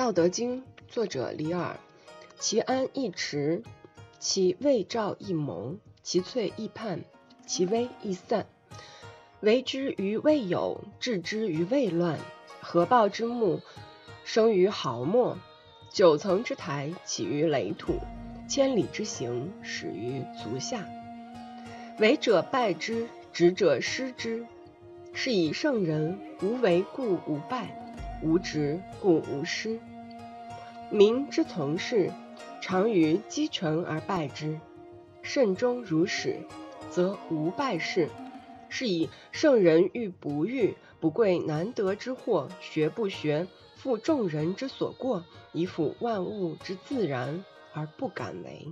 道德经》作者李耳，其安易持，其未兆易萌，其脆易泮，其微易散。为之于未有，治之于未乱。合抱之木，生于毫末；九层之台，起于垒土；千里之行，始于足下。为者败之，执者失之。是以圣人无为故无败，无执故无失。民之从事，常于积成而败之。慎终如始，则无败事。是以圣人欲不欲，不贵难得之货；学不学，负众人之所过，以辅万物之自然，而不敢为。